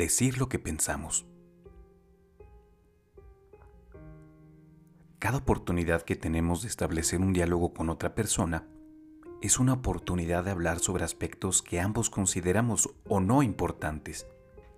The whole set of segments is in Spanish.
decir lo que pensamos. Cada oportunidad que tenemos de establecer un diálogo con otra persona es una oportunidad de hablar sobre aspectos que ambos consideramos o no importantes,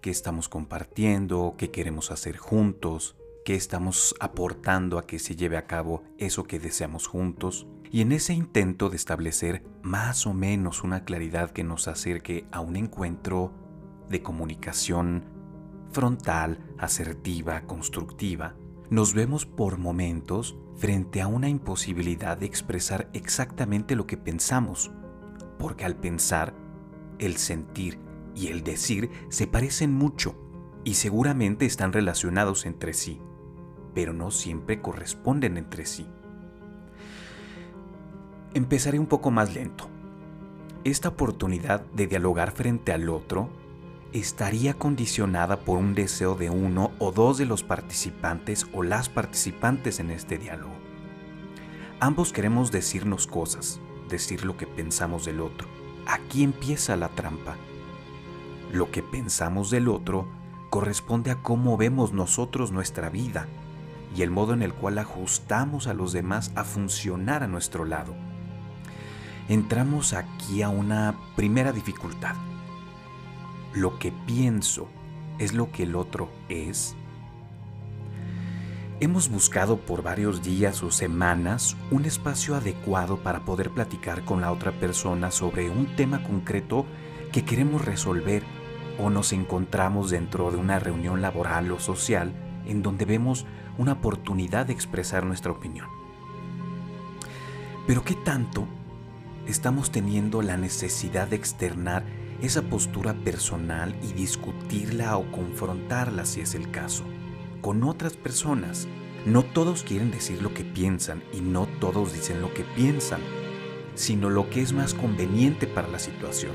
que estamos compartiendo, que queremos hacer juntos, que estamos aportando a que se lleve a cabo eso que deseamos juntos, y en ese intento de establecer más o menos una claridad que nos acerque a un encuentro de comunicación frontal, asertiva, constructiva, nos vemos por momentos frente a una imposibilidad de expresar exactamente lo que pensamos, porque al pensar, el sentir y el decir se parecen mucho y seguramente están relacionados entre sí, pero no siempre corresponden entre sí. Empezaré un poco más lento. Esta oportunidad de dialogar frente al otro estaría condicionada por un deseo de uno o dos de los participantes o las participantes en este diálogo. Ambos queremos decirnos cosas, decir lo que pensamos del otro. Aquí empieza la trampa. Lo que pensamos del otro corresponde a cómo vemos nosotros nuestra vida y el modo en el cual ajustamos a los demás a funcionar a nuestro lado. Entramos aquí a una primera dificultad lo que pienso es lo que el otro es? Hemos buscado por varios días o semanas un espacio adecuado para poder platicar con la otra persona sobre un tema concreto que queremos resolver o nos encontramos dentro de una reunión laboral o social en donde vemos una oportunidad de expresar nuestra opinión. Pero ¿qué tanto estamos teniendo la necesidad de externar esa postura personal y discutirla o confrontarla si es el caso, con otras personas. No todos quieren decir lo que piensan y no todos dicen lo que piensan, sino lo que es más conveniente para la situación.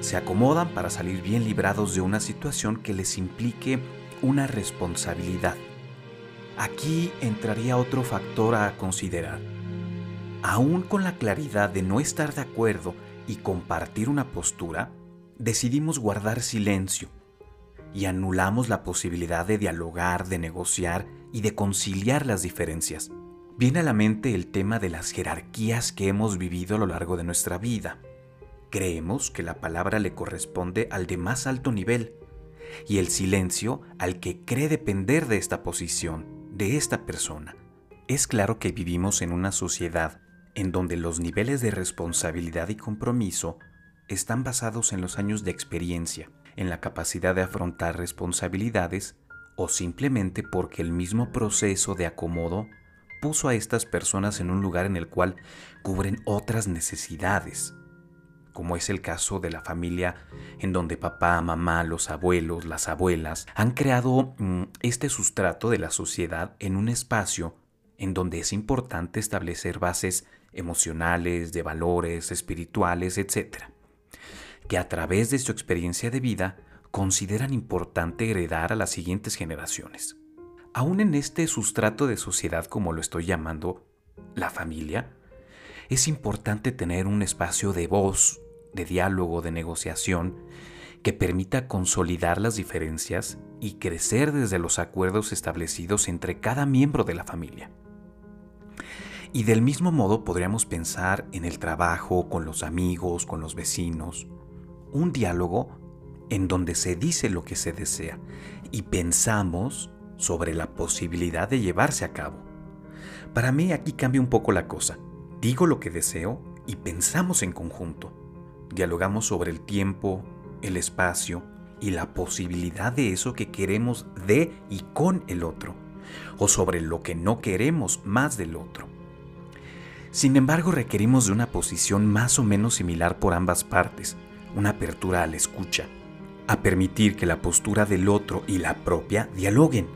Se acomodan para salir bien librados de una situación que les implique una responsabilidad. Aquí entraría otro factor a considerar. Aún con la claridad de no estar de acuerdo y compartir una postura, decidimos guardar silencio y anulamos la posibilidad de dialogar, de negociar y de conciliar las diferencias. Viene a la mente el tema de las jerarquías que hemos vivido a lo largo de nuestra vida. Creemos que la palabra le corresponde al de más alto nivel y el silencio al que cree depender de esta posición, de esta persona. Es claro que vivimos en una sociedad en donde los niveles de responsabilidad y compromiso están basados en los años de experiencia, en la capacidad de afrontar responsabilidades o simplemente porque el mismo proceso de acomodo puso a estas personas en un lugar en el cual cubren otras necesidades, como es el caso de la familia en donde papá, mamá, los abuelos, las abuelas han creado mm, este sustrato de la sociedad en un espacio en donde es importante establecer bases emocionales, de valores, espirituales, etc que a través de su experiencia de vida consideran importante heredar a las siguientes generaciones. Aún en este sustrato de sociedad como lo estoy llamando, la familia, es importante tener un espacio de voz, de diálogo, de negociación, que permita consolidar las diferencias y crecer desde los acuerdos establecidos entre cada miembro de la familia. Y del mismo modo podríamos pensar en el trabajo, con los amigos, con los vecinos, un diálogo en donde se dice lo que se desea y pensamos sobre la posibilidad de llevarse a cabo. Para mí aquí cambia un poco la cosa. Digo lo que deseo y pensamos en conjunto. Dialogamos sobre el tiempo, el espacio y la posibilidad de eso que queremos de y con el otro, o sobre lo que no queremos más del otro. Sin embargo, requerimos de una posición más o menos similar por ambas partes, una apertura a la escucha, a permitir que la postura del otro y la propia dialoguen,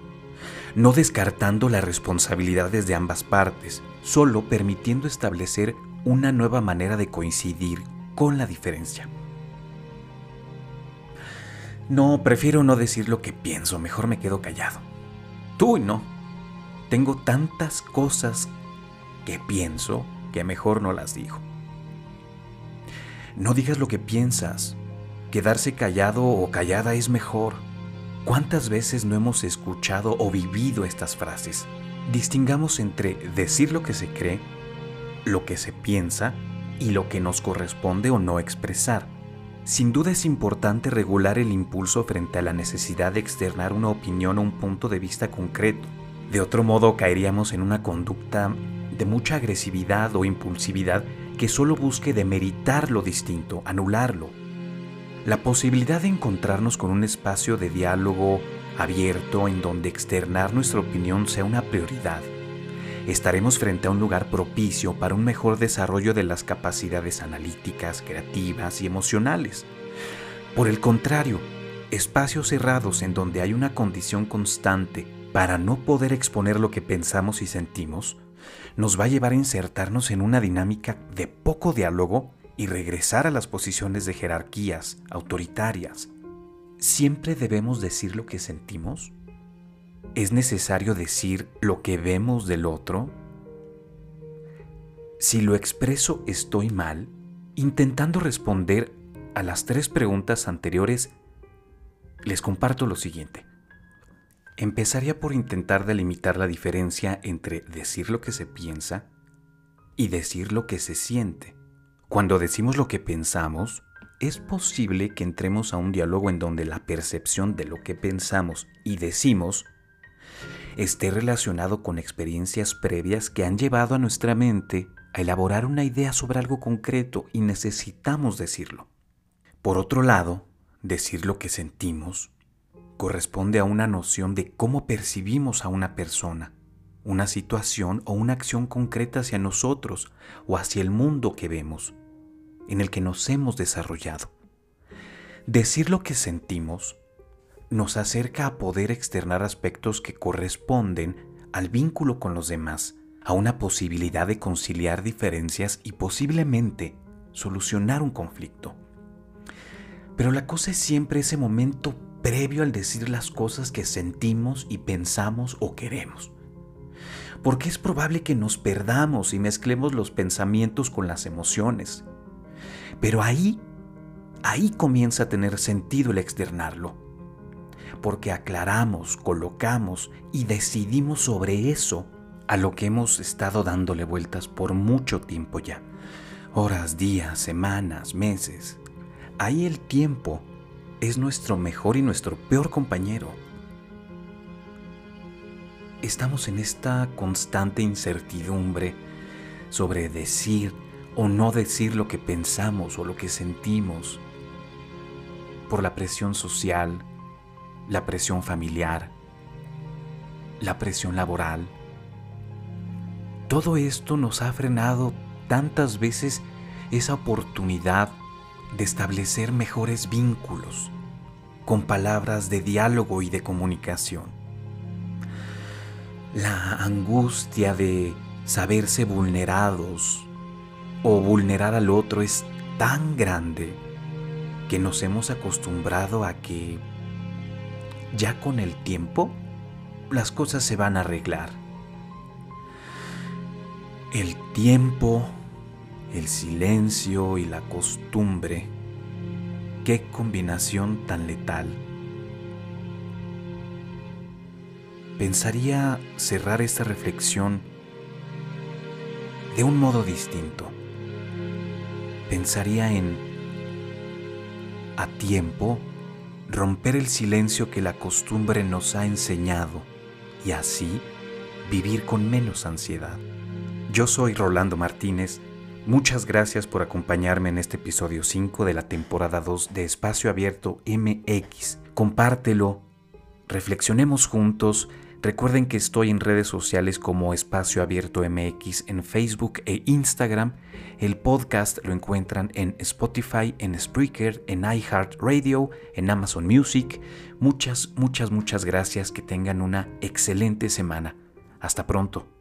no descartando las responsabilidades de ambas partes, solo permitiendo establecer una nueva manera de coincidir con la diferencia. No, prefiero no decir lo que pienso, mejor me quedo callado. Tú no. Tengo tantas cosas que pienso que mejor no las digo. No digas lo que piensas. Quedarse callado o callada es mejor. ¿Cuántas veces no hemos escuchado o vivido estas frases? Distingamos entre decir lo que se cree, lo que se piensa y lo que nos corresponde o no expresar. Sin duda es importante regular el impulso frente a la necesidad de externar una opinión o un punto de vista concreto. De otro modo caeríamos en una conducta de mucha agresividad o impulsividad que solo busque demeritar lo distinto, anularlo. La posibilidad de encontrarnos con un espacio de diálogo abierto en donde externar nuestra opinión sea una prioridad. Estaremos frente a un lugar propicio para un mejor desarrollo de las capacidades analíticas, creativas y emocionales. Por el contrario, espacios cerrados en donde hay una condición constante para no poder exponer lo que pensamos y sentimos, nos va a llevar a insertarnos en una dinámica de poco diálogo y regresar a las posiciones de jerarquías autoritarias. ¿Siempre debemos decir lo que sentimos? ¿Es necesario decir lo que vemos del otro? Si lo expreso estoy mal, intentando responder a las tres preguntas anteriores, les comparto lo siguiente. Empezaría por intentar delimitar la diferencia entre decir lo que se piensa y decir lo que se siente. Cuando decimos lo que pensamos, es posible que entremos a un diálogo en donde la percepción de lo que pensamos y decimos esté relacionado con experiencias previas que han llevado a nuestra mente a elaborar una idea sobre algo concreto y necesitamos decirlo. Por otro lado, decir lo que sentimos corresponde a una noción de cómo percibimos a una persona, una situación o una acción concreta hacia nosotros o hacia el mundo que vemos, en el que nos hemos desarrollado. Decir lo que sentimos nos acerca a poder externar aspectos que corresponden al vínculo con los demás, a una posibilidad de conciliar diferencias y posiblemente solucionar un conflicto. Pero la cosa es siempre ese momento previo al decir las cosas que sentimos y pensamos o queremos. Porque es probable que nos perdamos y mezclemos los pensamientos con las emociones. Pero ahí, ahí comienza a tener sentido el externarlo. Porque aclaramos, colocamos y decidimos sobre eso a lo que hemos estado dándole vueltas por mucho tiempo ya. Horas, días, semanas, meses. Ahí el tiempo es nuestro mejor y nuestro peor compañero. Estamos en esta constante incertidumbre sobre decir o no decir lo que pensamos o lo que sentimos por la presión social, la presión familiar, la presión laboral. Todo esto nos ha frenado tantas veces esa oportunidad de establecer mejores vínculos con palabras de diálogo y de comunicación. La angustia de saberse vulnerados o vulnerar al otro es tan grande que nos hemos acostumbrado a que ya con el tiempo las cosas se van a arreglar. El tiempo el silencio y la costumbre. Qué combinación tan letal. Pensaría cerrar esta reflexión de un modo distinto. Pensaría en, a tiempo, romper el silencio que la costumbre nos ha enseñado y así vivir con menos ansiedad. Yo soy Rolando Martínez Muchas gracias por acompañarme en este episodio 5 de la temporada 2 de Espacio Abierto MX. Compártelo, reflexionemos juntos. Recuerden que estoy en redes sociales como Espacio Abierto MX en Facebook e Instagram. El podcast lo encuentran en Spotify, en Spreaker, en iHeartRadio, en Amazon Music. Muchas, muchas, muchas gracias. Que tengan una excelente semana. Hasta pronto.